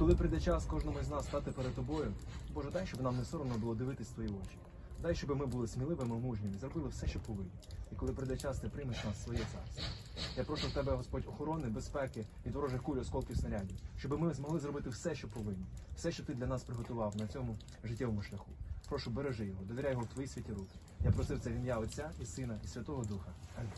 коли прийде час кожному з нас стати перед тобою, Боже, дай, щоб нам не соромно було дивитись твої очі. Дай, щоб ми були сміливими, мужніми, зробили все, що повинні. І коли прийде час, ти приймеш нас в своє царство. Я прошу в тебе, Господь, охорони, безпеки від ворожих куль, осколків снарядів, щоб ми змогли зробити все, що повинні, все, що ти для нас приготував на цьому життєвому шляху. Прошу, бережи його, довіряй його в твої святі руки. Я просив це в ім'я Отця і Сина і Святого Духа. Амінь.